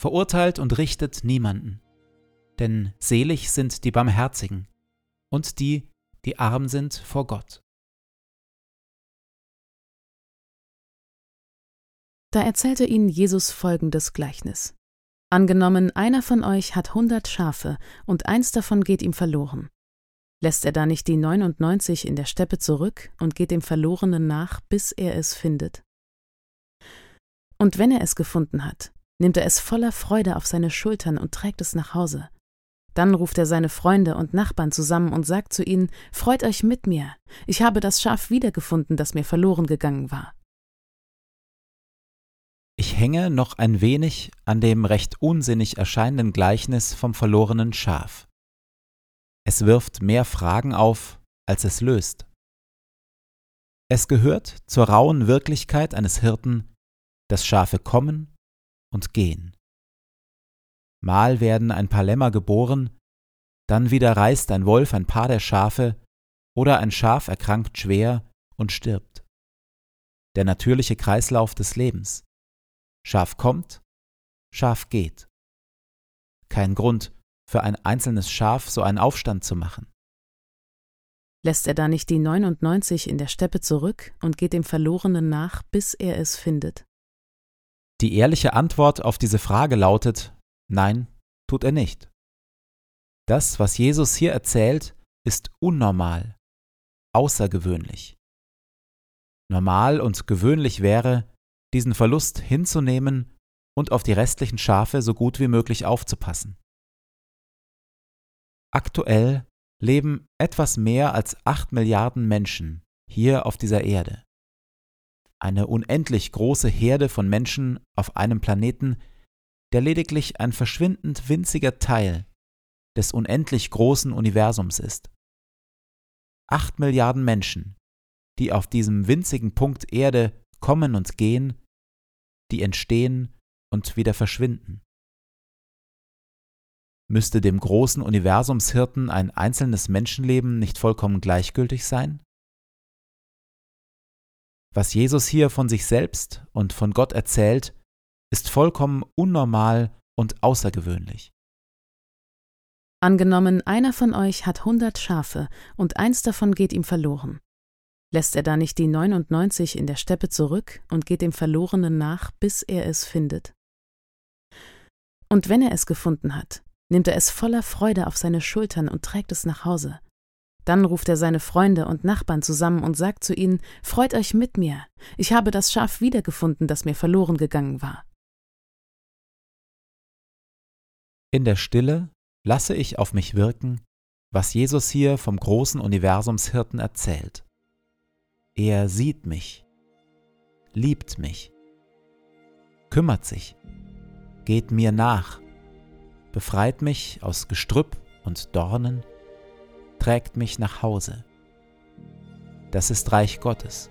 verurteilt und richtet niemanden. Denn selig sind die Barmherzigen und die, die arm sind vor Gott. Da erzählte ihnen Jesus folgendes Gleichnis. Angenommen, einer von euch hat hundert Schafe und eins davon geht ihm verloren. Lässt er da nicht die 99 in der Steppe zurück und geht dem Verlorenen nach, bis er es findet? Und wenn er es gefunden hat, nimmt er es voller Freude auf seine Schultern und trägt es nach Hause. Dann ruft er seine Freunde und Nachbarn zusammen und sagt zu ihnen Freut euch mit mir, ich habe das Schaf wiedergefunden, das mir verloren gegangen war. Ich hänge noch ein wenig an dem recht unsinnig erscheinenden Gleichnis vom verlorenen Schaf. Es wirft mehr Fragen auf, als es löst. Es gehört zur rauen Wirklichkeit eines Hirten, dass Schafe kommen und gehen. Mal werden ein paar Lämmer geboren, dann wieder reißt ein Wolf ein paar der Schafe oder ein Schaf erkrankt schwer und stirbt. Der natürliche Kreislauf des Lebens. Schaf kommt, Schaf geht. Kein Grund für ein einzelnes Schaf so einen Aufstand zu machen. Lässt er da nicht die 99 in der Steppe zurück und geht dem Verlorenen nach, bis er es findet? Die ehrliche Antwort auf diese Frage lautet Nein, tut er nicht. Das, was Jesus hier erzählt, ist unnormal, außergewöhnlich. Normal und gewöhnlich wäre, diesen Verlust hinzunehmen und auf die restlichen Schafe so gut wie möglich aufzupassen. Aktuell leben etwas mehr als acht Milliarden Menschen hier auf dieser Erde. Eine unendlich große Herde von Menschen auf einem Planeten, der lediglich ein verschwindend winziger Teil des unendlich großen Universums ist. Acht Milliarden Menschen, die auf diesem winzigen Punkt Erde kommen und gehen, die entstehen und wieder verschwinden. Müsste dem großen Universumshirten ein einzelnes Menschenleben nicht vollkommen gleichgültig sein? Was Jesus hier von sich selbst und von Gott erzählt, ist vollkommen unnormal und außergewöhnlich. Angenommen, einer von euch hat hundert Schafe und eins davon geht ihm verloren. Lässt er da nicht die 99 in der Steppe zurück und geht dem Verlorenen nach, bis er es findet? Und wenn er es gefunden hat, nimmt er es voller Freude auf seine Schultern und trägt es nach Hause. Dann ruft er seine Freunde und Nachbarn zusammen und sagt zu ihnen, Freut euch mit mir, ich habe das Schaf wiedergefunden, das mir verloren gegangen war. In der Stille lasse ich auf mich wirken, was Jesus hier vom großen Universumshirten erzählt. Er sieht mich, liebt mich, kümmert sich, geht mir nach, befreit mich aus Gestrüpp und Dornen, trägt mich nach Hause. Das ist Reich Gottes.